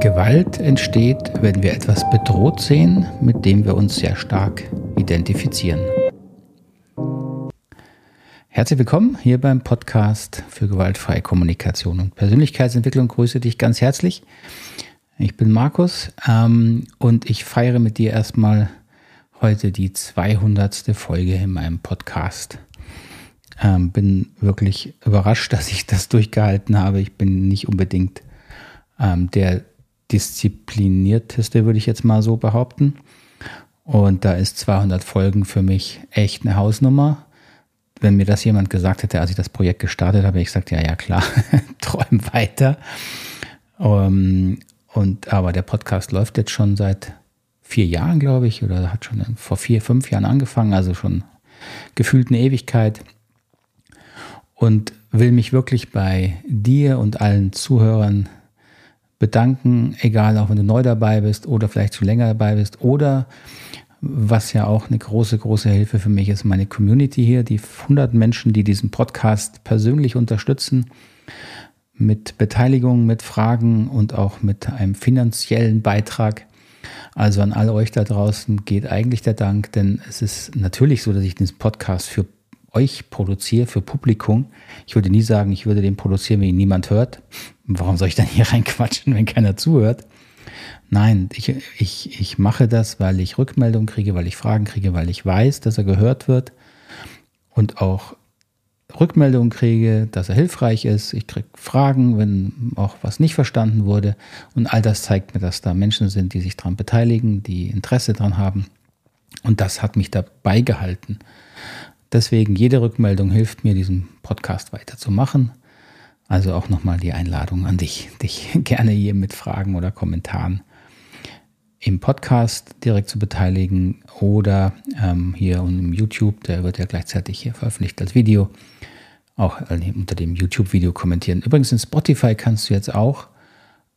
Gewalt entsteht, wenn wir etwas bedroht sehen, mit dem wir uns sehr stark identifizieren. Herzlich willkommen hier beim Podcast für gewaltfreie Kommunikation und Persönlichkeitsentwicklung. Grüße dich ganz herzlich. Ich bin Markus ähm, und ich feiere mit dir erstmal heute die 200. Folge in meinem Podcast. Ähm, bin wirklich überrascht, dass ich das durchgehalten habe. Ich bin nicht unbedingt ähm, der disziplinierteste, würde ich jetzt mal so behaupten. Und da ist 200 Folgen für mich echt eine Hausnummer. Wenn mir das jemand gesagt hätte, als ich das Projekt gestartet habe, ich gesagt, ja, ja, klar, träum weiter. Um, ähm, und aber der Podcast läuft jetzt schon seit vier Jahren, glaube ich, oder hat schon vor vier, fünf Jahren angefangen, also schon gefühlt eine Ewigkeit. Und will mich wirklich bei dir und allen Zuhörern bedanken, egal auch wenn du neu dabei bist oder vielleicht schon länger dabei bist oder was ja auch eine große, große Hilfe für mich ist, meine Community hier, die 100 Menschen, die diesen Podcast persönlich unterstützen, mit Beteiligung, mit Fragen und auch mit einem finanziellen Beitrag. Also an alle euch da draußen geht eigentlich der Dank, denn es ist natürlich so, dass ich diesen Podcast für euch produziere, für Publikum. Ich würde nie sagen, ich würde den produzieren, wenn ihn niemand hört. Warum soll ich dann hier reinquatschen, wenn keiner zuhört? Nein, ich, ich, ich mache das, weil ich Rückmeldungen kriege, weil ich Fragen kriege, weil ich weiß, dass er gehört wird und auch Rückmeldungen kriege, dass er hilfreich ist. Ich kriege Fragen, wenn auch was nicht verstanden wurde. Und all das zeigt mir, dass da Menschen sind, die sich daran beteiligen, die Interesse daran haben. Und das hat mich dabei gehalten. Deswegen, jede Rückmeldung hilft mir, diesen Podcast weiterzumachen. Also auch nochmal die Einladung an dich, dich gerne hier mit Fragen oder Kommentaren im Podcast direkt zu beteiligen oder ähm, hier im YouTube, der wird ja gleichzeitig hier veröffentlicht als Video, auch äh, unter dem YouTube-Video kommentieren. Übrigens in Spotify kannst du jetzt auch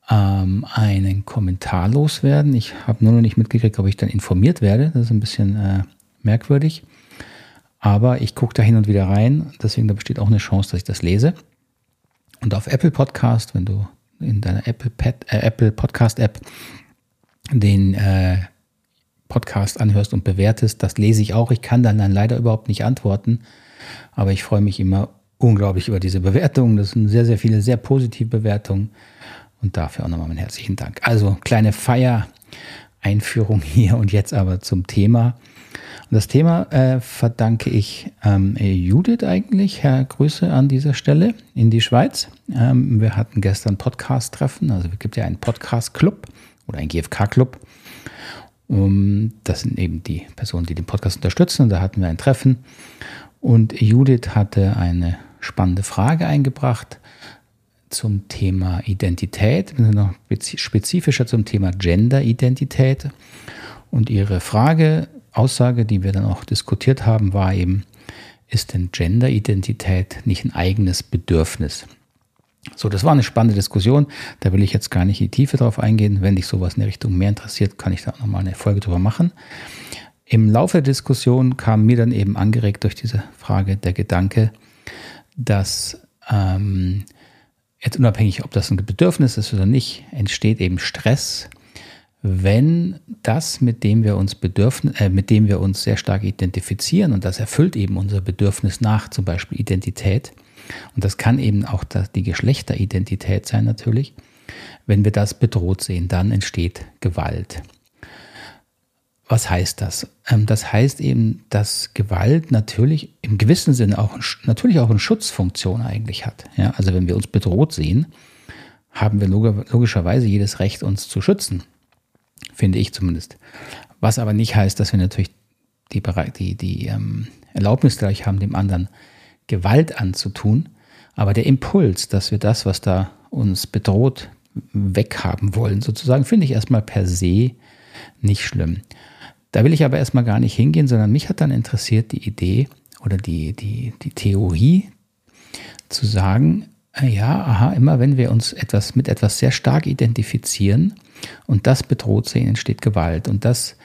ähm, einen Kommentar loswerden. Ich habe nur noch nicht mitgekriegt, ob ich dann informiert werde. Das ist ein bisschen äh, merkwürdig. Aber ich gucke da hin und wieder rein. Deswegen da besteht auch eine Chance, dass ich das lese. Und auf Apple Podcast, wenn du in deiner Apple, Pad, äh, Apple Podcast App den äh, Podcast anhörst und bewertest, das lese ich auch. Ich kann dann, dann leider überhaupt nicht antworten. Aber ich freue mich immer unglaublich über diese Bewertungen. Das sind sehr, sehr viele sehr positive Bewertungen. Und dafür auch nochmal meinen herzlichen Dank. Also kleine Feier-Einführung hier und jetzt aber zum Thema. Und das Thema äh, verdanke ich ähm, Judith eigentlich. Herr Grüße an dieser Stelle in die Schweiz. Ähm, wir hatten gestern Podcast-Treffen. Also es gibt ja einen Podcast-Club oder ein GFK-Club. Um, das sind eben die Personen, die den Podcast unterstützen. Und da hatten wir ein Treffen. Und Judith hatte eine spannende Frage eingebracht zum Thema Identität, noch spezifischer zum Thema Gender-Identität. Und ihre Frage Aussage, die wir dann auch diskutiert haben, war eben, ist denn Gender-Identität nicht ein eigenes Bedürfnis? So, das war eine spannende Diskussion. Da will ich jetzt gar nicht in die Tiefe drauf eingehen. Wenn dich sowas in der Richtung mehr interessiert, kann ich da auch nochmal eine Folge drüber machen. Im Laufe der Diskussion kam mir dann eben angeregt durch diese Frage der Gedanke, dass ähm, jetzt unabhängig, ob das ein Bedürfnis ist oder nicht, entsteht eben Stress wenn das, mit dem wir uns bedürfen, äh, mit dem wir uns sehr stark identifizieren und das erfüllt eben unser Bedürfnis nach zum Beispiel Identität und das kann eben auch die Geschlechteridentität sein natürlich, wenn wir das bedroht sehen, dann entsteht Gewalt. Was heißt das? Ähm, das heißt eben, dass Gewalt natürlich im gewissen Sinne auch natürlich auch eine Schutzfunktion eigentlich hat. Ja, also wenn wir uns bedroht sehen, haben wir logischerweise jedes Recht, uns zu schützen finde ich zumindest. Was aber nicht heißt, dass wir natürlich die, die, die ähm, Erlaubnis gleich haben, dem anderen Gewalt anzutun. Aber der Impuls, dass wir das, was da uns bedroht, weghaben wollen, sozusagen, finde ich erstmal per se nicht schlimm. Da will ich aber erstmal gar nicht hingehen, sondern mich hat dann interessiert die Idee oder die, die, die Theorie zu sagen, äh, ja, aha, immer wenn wir uns etwas mit etwas sehr stark identifizieren und das bedroht sehen, entsteht Gewalt. Und das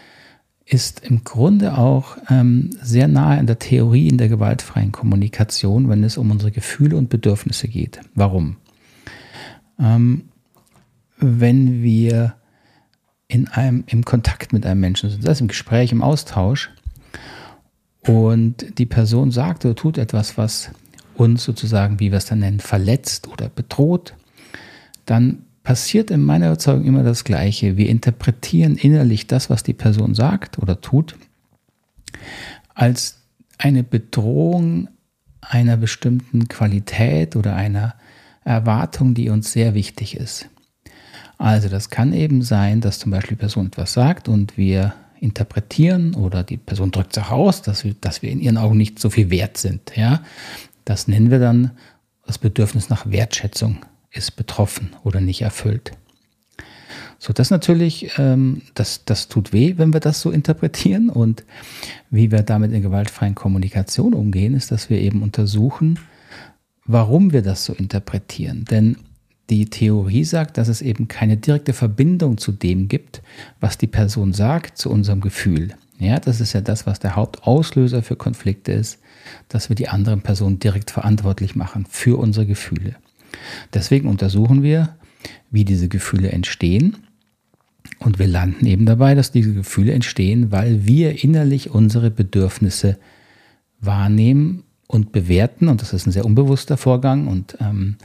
ist im Grunde auch ähm, sehr nahe an der Theorie in der gewaltfreien Kommunikation, wenn es um unsere Gefühle und Bedürfnisse geht. Warum? Ähm, wenn wir in einem, im Kontakt mit einem Menschen sind, das heißt im Gespräch, im Austausch, und die Person sagt oder tut etwas, was uns sozusagen, wie wir es dann nennen, verletzt oder bedroht, dann passiert in meiner Überzeugung immer das Gleiche. Wir interpretieren innerlich das, was die Person sagt oder tut, als eine Bedrohung einer bestimmten Qualität oder einer Erwartung, die uns sehr wichtig ist. Also das kann eben sein, dass zum Beispiel die Person etwas sagt und wir interpretieren oder die Person drückt sich aus, dass wir, dass wir in ihren Augen nicht so viel wert sind. Ja? Das nennen wir dann das Bedürfnis nach Wertschätzung ist betroffen oder nicht erfüllt. So, das natürlich, ähm, das, das tut weh, wenn wir das so interpretieren. Und wie wir damit in gewaltfreien Kommunikation umgehen, ist, dass wir eben untersuchen, warum wir das so interpretieren. Denn die Theorie sagt, dass es eben keine direkte Verbindung zu dem gibt, was die Person sagt, zu unserem Gefühl. Ja, das ist ja das, was der Hauptauslöser für Konflikte ist, dass wir die anderen Personen direkt verantwortlich machen für unsere Gefühle. Deswegen untersuchen wir, wie diese Gefühle entstehen. Und wir landen eben dabei, dass diese Gefühle entstehen, weil wir innerlich unsere Bedürfnisse wahrnehmen und bewerten. Und das ist ein sehr unbewusster Vorgang. Und ähm,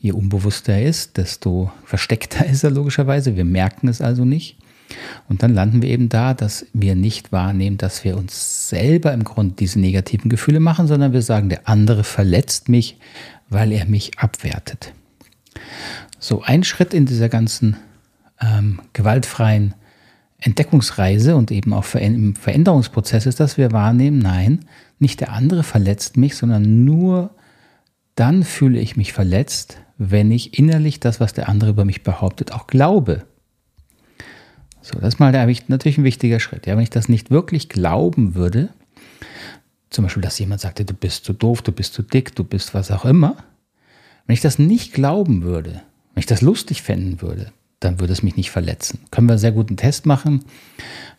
je unbewusster er ist, desto versteckter ist er logischerweise. Wir merken es also nicht. Und dann landen wir eben da, dass wir nicht wahrnehmen, dass wir uns selber im Grunde diese negativen Gefühle machen, sondern wir sagen, der andere verletzt mich, weil er mich abwertet. So, ein Schritt in dieser ganzen ähm, gewaltfreien Entdeckungsreise und eben auch im Veränderungsprozess ist, dass wir wahrnehmen, nein, nicht der andere verletzt mich, sondern nur dann fühle ich mich verletzt, wenn ich innerlich das, was der andere über mich behauptet, auch glaube. So, das ist mal der, natürlich ein wichtiger Schritt. Ja, wenn ich das nicht wirklich glauben würde, zum Beispiel, dass jemand sagte, du bist zu doof, du bist zu dick, du bist was auch immer. Wenn ich das nicht glauben würde, wenn ich das lustig fänden würde, dann würde es mich nicht verletzen. Können wir einen sehr guten Test machen,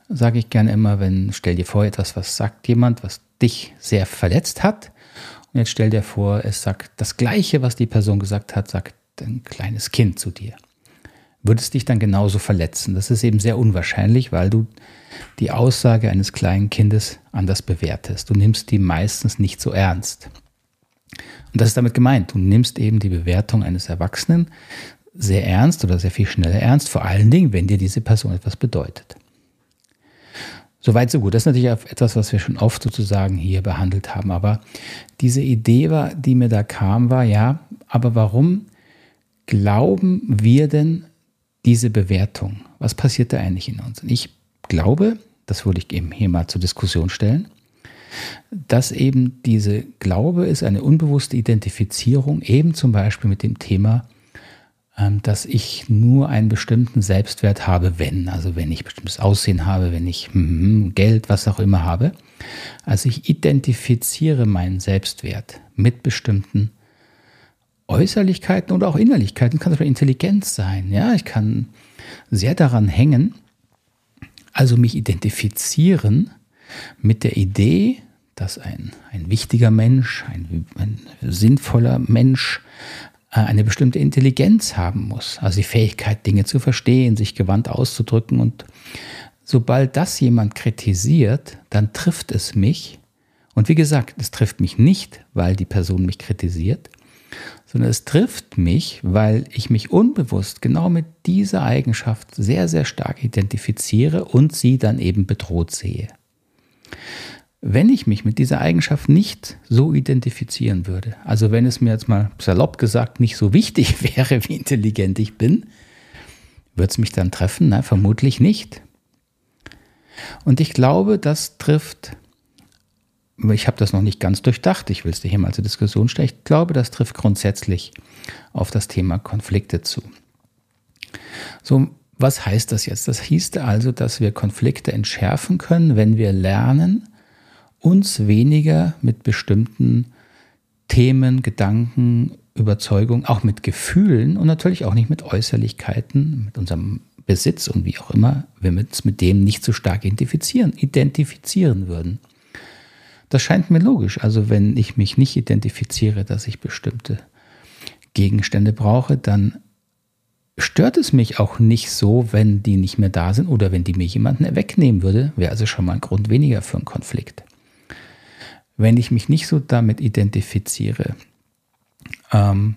sage ich gerne immer, wenn, stell dir vor, etwas, was sagt jemand, was dich sehr verletzt hat. Und jetzt stell dir vor, es sagt das Gleiche, was die Person gesagt hat, sagt ein kleines Kind zu dir. Würde es dich dann genauso verletzen? Das ist eben sehr unwahrscheinlich, weil du die Aussage eines kleinen Kindes anders bewertest. Du nimmst die meistens nicht so ernst. Und das ist damit gemeint. Du nimmst eben die Bewertung eines Erwachsenen sehr ernst oder sehr viel schneller ernst, vor allen Dingen, wenn dir diese Person etwas bedeutet. Soweit, so gut. Das ist natürlich etwas, was wir schon oft sozusagen hier behandelt haben. Aber diese Idee, war, die mir da kam, war, ja, aber warum glauben wir denn diese Bewertung? Was passiert da eigentlich in uns? Und ich glaube, das würde ich eben hier mal zur Diskussion stellen, dass eben diese Glaube ist eine unbewusste Identifizierung eben zum Beispiel mit dem Thema, ähm, dass ich nur einen bestimmten Selbstwert habe, wenn, also wenn ich bestimmtes Aussehen habe, wenn ich mm, Geld, was auch immer habe. Also ich identifiziere meinen Selbstwert mit bestimmten Äußerlichkeiten oder auch Innerlichkeiten. Kann Beispiel Intelligenz sein. Ja, ich kann sehr daran hängen, also mich identifizieren mit der Idee, dass ein, ein wichtiger Mensch, ein, ein sinnvoller Mensch äh, eine bestimmte Intelligenz haben muss. Also die Fähigkeit, Dinge zu verstehen, sich gewandt auszudrücken. Und sobald das jemand kritisiert, dann trifft es mich. Und wie gesagt, es trifft mich nicht, weil die Person mich kritisiert, sondern es trifft mich, weil ich mich unbewusst genau mit dieser Eigenschaft sehr, sehr stark identifiziere und sie dann eben bedroht sehe. Wenn ich mich mit dieser Eigenschaft nicht so identifizieren würde, also wenn es mir jetzt mal salopp gesagt nicht so wichtig wäre, wie intelligent ich bin, würde es mich dann treffen? Nein, vermutlich nicht. Und ich glaube, das trifft ich habe das noch nicht ganz durchdacht, ich will es dir hier mal zur Diskussion stellen. Ich glaube, das trifft grundsätzlich auf das Thema Konflikte zu. So, was heißt das jetzt? Das hieß also, dass wir Konflikte entschärfen können, wenn wir lernen, uns weniger mit bestimmten Themen, Gedanken, Überzeugungen, auch mit Gefühlen und natürlich auch nicht mit Äußerlichkeiten, mit unserem Besitz und wie auch immer, wenn wir uns mit dem nicht so stark identifizieren, identifizieren würden. Das scheint mir logisch. Also wenn ich mich nicht identifiziere, dass ich bestimmte Gegenstände brauche, dann stört es mich auch nicht so, wenn die nicht mehr da sind oder wenn die mir jemanden wegnehmen würde, wäre also schon mal ein Grund weniger für einen Konflikt. Wenn ich mich nicht so damit identifiziere, ähm,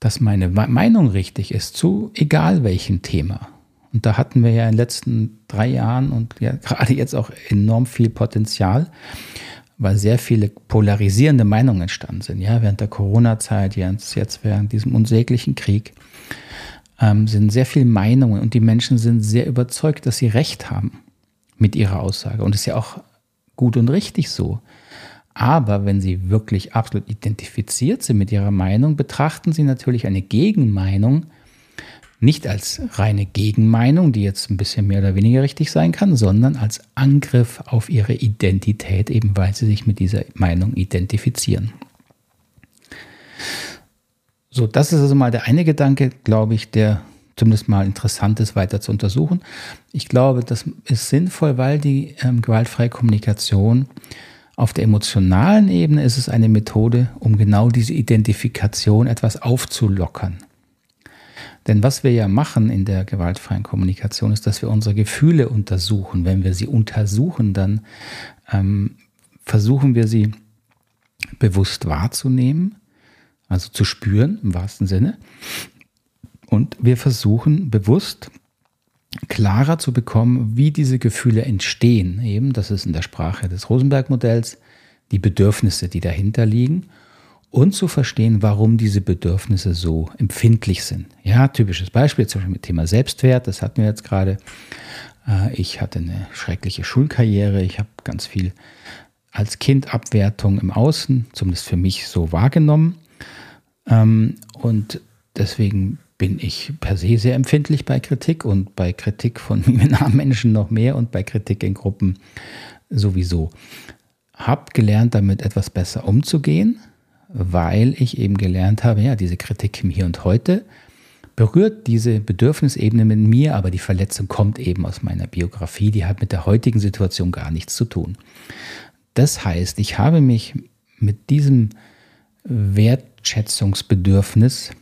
dass meine Meinung richtig ist, zu egal welchem Thema. Und da hatten wir ja in den letzten drei Jahren und ja gerade jetzt auch enorm viel Potenzial, weil sehr viele polarisierende Meinungen entstanden sind. Ja, während der Corona-Zeit, jetzt, während diesem unsäglichen Krieg, ähm, sind sehr viele Meinungen und die Menschen sind sehr überzeugt, dass sie Recht haben mit ihrer Aussage. Und das ist ja auch gut und richtig so. Aber wenn Sie wirklich absolut identifiziert sind mit Ihrer Meinung, betrachten Sie natürlich eine Gegenmeinung nicht als reine Gegenmeinung, die jetzt ein bisschen mehr oder weniger richtig sein kann, sondern als Angriff auf Ihre Identität, eben weil Sie sich mit dieser Meinung identifizieren. So, das ist also mal der eine Gedanke, glaube ich, der zumindest mal interessant ist, weiter zu untersuchen. Ich glaube, das ist sinnvoll, weil die ähm, gewaltfreie Kommunikation auf der emotionalen Ebene ist es eine Methode, um genau diese Identifikation etwas aufzulockern. Denn was wir ja machen in der gewaltfreien Kommunikation ist, dass wir unsere Gefühle untersuchen. Wenn wir sie untersuchen, dann ähm, versuchen wir sie bewusst wahrzunehmen, also zu spüren im wahrsten Sinne. Und wir versuchen bewusst klarer zu bekommen, wie diese Gefühle entstehen. Eben, das ist in der Sprache des Rosenberg-Modells, die Bedürfnisse, die dahinter liegen und zu verstehen, warum diese Bedürfnisse so empfindlich sind. Ja, typisches Beispiel zum Beispiel mit Thema Selbstwert, das hatten wir jetzt gerade. Äh, ich hatte eine schreckliche Schulkarriere, ich habe ganz viel als Kind Abwertung im Außen, zumindest für mich so wahrgenommen. Ähm, und deswegen bin ich per se sehr empfindlich bei Kritik und bei Kritik von mir Menschen noch mehr und bei Kritik in Gruppen sowieso. Hab gelernt, damit etwas besser umzugehen, weil ich eben gelernt habe, ja, diese Kritik im Hier und Heute berührt diese Bedürfnisebene mit mir, aber die Verletzung kommt eben aus meiner Biografie, die hat mit der heutigen Situation gar nichts zu tun. Das heißt, ich habe mich mit diesem Wertschätzungsbedürfnis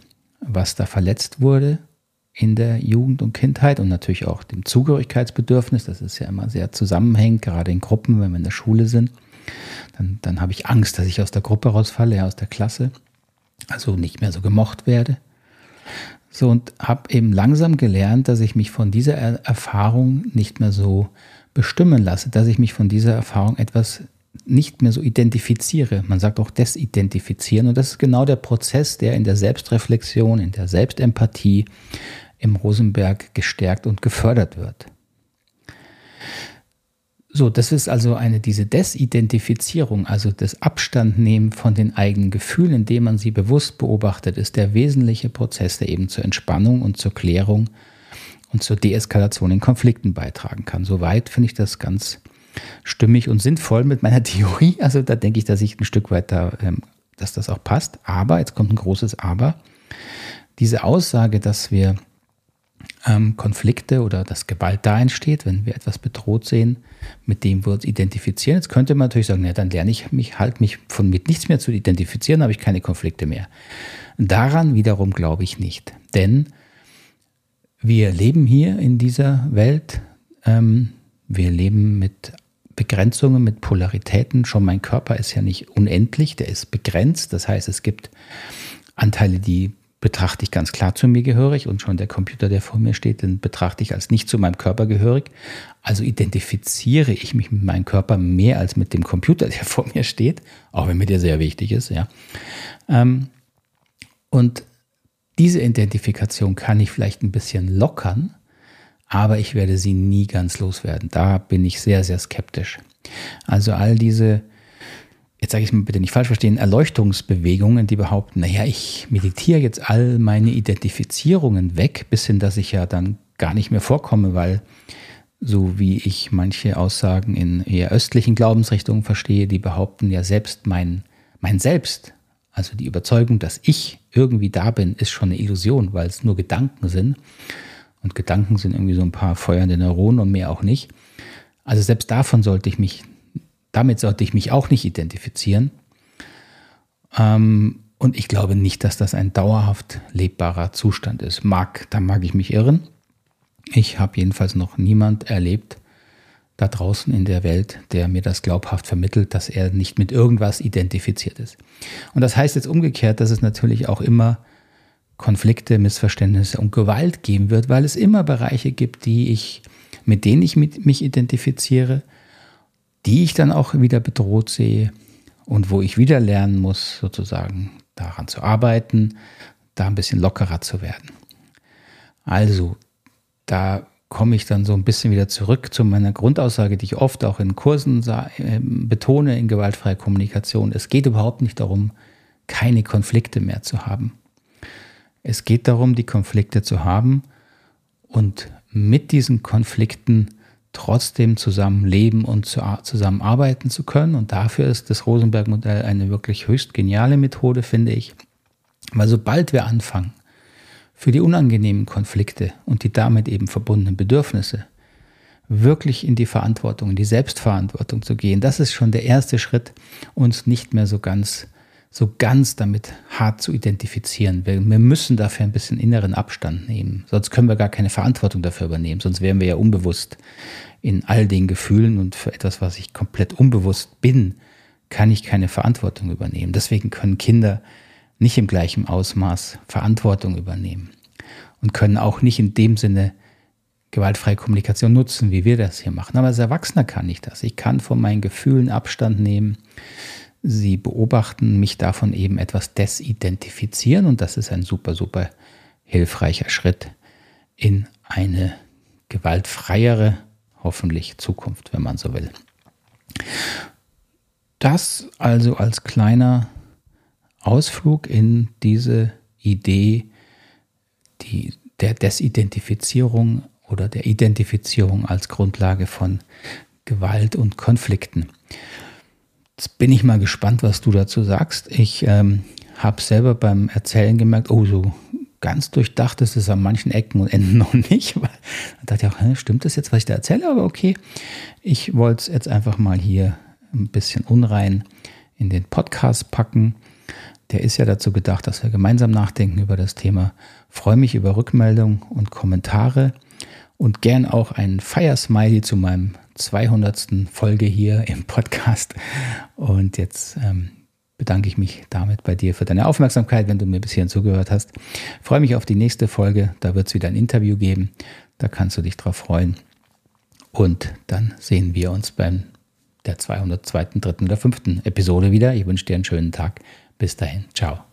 was da verletzt wurde in der Jugend und Kindheit und natürlich auch dem Zugehörigkeitsbedürfnis. Das ist ja immer sehr zusammenhängend, gerade in Gruppen, wenn wir in der Schule sind. Dann, dann habe ich Angst, dass ich aus der Gruppe rausfalle, aus der Klasse, also nicht mehr so gemocht werde. So und habe eben langsam gelernt, dass ich mich von dieser Erfahrung nicht mehr so bestimmen lasse, dass ich mich von dieser Erfahrung etwas nicht mehr so identifiziere. Man sagt auch desidentifizieren. Und das ist genau der Prozess, der in der Selbstreflexion, in der Selbstempathie im Rosenberg gestärkt und gefördert wird. So, das ist also eine, diese Desidentifizierung, also das Abstandnehmen von den eigenen Gefühlen, indem man sie bewusst beobachtet, ist der wesentliche Prozess, der eben zur Entspannung und zur Klärung und zur Deeskalation in Konflikten beitragen kann. Soweit finde ich das ganz stimmig und sinnvoll mit meiner Theorie. Also da denke ich, dass ich ein Stück weiter, ähm, dass das auch passt. Aber, jetzt kommt ein großes Aber, diese Aussage, dass wir ähm, Konflikte oder dass Gewalt da entsteht, wenn wir etwas bedroht sehen, mit dem wir uns identifizieren. Jetzt könnte man natürlich sagen, ja, dann lerne ich mich halt, mich von mit nichts mehr zu identifizieren, habe ich keine Konflikte mehr. Daran wiederum glaube ich nicht. Denn wir leben hier in dieser Welt, ähm, wir leben mit Begrenzungen, mit Polaritäten. Schon mein Körper ist ja nicht unendlich, der ist begrenzt. Das heißt, es gibt Anteile, die betrachte ich ganz klar zu mir gehörig und schon der Computer, der vor mir steht, den betrachte ich als nicht zu meinem Körper gehörig. Also identifiziere ich mich mit meinem Körper mehr als mit dem Computer, der vor mir steht, auch wenn mir der sehr wichtig ist, ja. Ähm, und diese Identifikation kann ich vielleicht ein bisschen lockern, aber ich werde sie nie ganz loswerden. Da bin ich sehr, sehr skeptisch. Also all diese, jetzt sage ich es mal bitte nicht falsch verstehen, Erleuchtungsbewegungen, die behaupten, naja, ich meditiere jetzt all meine Identifizierungen weg, bis hin, dass ich ja dann gar nicht mehr vorkomme, weil so wie ich manche Aussagen in eher östlichen Glaubensrichtungen verstehe, die behaupten ja selbst mein, mein Selbst, also die Überzeugung, dass ich irgendwie da bin, ist schon eine Illusion, weil es nur Gedanken sind. Und Gedanken sind irgendwie so ein paar feuernde Neuronen und mehr auch nicht. Also selbst davon sollte ich mich, damit sollte ich mich auch nicht identifizieren. Ähm, Und ich glaube nicht, dass das ein dauerhaft lebbarer Zustand ist. Mag, da mag ich mich irren. Ich habe jedenfalls noch niemand erlebt da draußen in der Welt, der mir das glaubhaft vermittelt, dass er nicht mit irgendwas identifiziert ist. Und das heißt jetzt umgekehrt, dass es natürlich auch immer Konflikte, Missverständnisse und Gewalt geben wird, weil es immer Bereiche gibt, die ich, mit denen ich mit mich identifiziere, die ich dann auch wieder bedroht sehe und wo ich wieder lernen muss, sozusagen daran zu arbeiten, da ein bisschen lockerer zu werden. Also, da komme ich dann so ein bisschen wieder zurück zu meiner Grundaussage, die ich oft auch in Kursen ähm, betone in gewaltfreier Kommunikation. Es geht überhaupt nicht darum, keine Konflikte mehr zu haben. Es geht darum, die Konflikte zu haben und mit diesen Konflikten trotzdem zusammen leben und zusammenarbeiten zu können. Und dafür ist das Rosenberg-Modell eine wirklich höchst geniale Methode, finde ich. Weil sobald wir anfangen, für die unangenehmen Konflikte und die damit eben verbundenen Bedürfnisse wirklich in die Verantwortung, in die Selbstverantwortung zu gehen, das ist schon der erste Schritt, uns nicht mehr so ganz so ganz damit hart zu identifizieren. Wir, wir, müssen dafür ein bisschen inneren Abstand nehmen. Sonst können wir gar keine Verantwortung dafür übernehmen. Sonst wären wir ja unbewusst in all den Gefühlen und für etwas, was ich komplett unbewusst bin, kann ich keine Verantwortung übernehmen. Deswegen können Kinder nicht im gleichen Ausmaß Verantwortung übernehmen und können auch nicht in dem Sinne gewaltfreie Kommunikation nutzen, wie wir das hier machen. Aber als Erwachsener kann ich das. Ich kann von meinen Gefühlen Abstand nehmen sie beobachten, mich davon eben etwas desidentifizieren und das ist ein super, super hilfreicher Schritt in eine gewaltfreiere, hoffentlich Zukunft, wenn man so will. Das also als kleiner Ausflug in diese Idee die, der Desidentifizierung oder der Identifizierung als Grundlage von Gewalt und Konflikten. Jetzt bin ich mal gespannt, was du dazu sagst. Ich ähm, habe selber beim Erzählen gemerkt, oh, so ganz durchdacht ist es an manchen Ecken und Enden noch nicht. da dachte ich auch, stimmt das jetzt, was ich da erzähle? Aber okay, ich wollte es jetzt einfach mal hier ein bisschen unrein in den Podcast packen. Der ist ja dazu gedacht, dass wir gemeinsam nachdenken über das Thema. Freue mich über Rückmeldungen und Kommentare und gern auch ein Fire-Smiley zu meinem 200. Folge hier im Podcast. Und jetzt ähm, bedanke ich mich damit bei dir für deine Aufmerksamkeit, wenn du mir bis hierhin zugehört hast. freue mich auf die nächste Folge. Da wird es wieder ein Interview geben. Da kannst du dich drauf freuen. Und dann sehen wir uns beim der 202., 3. oder 5. Episode wieder. Ich wünsche dir einen schönen Tag. Bis dahin. Ciao.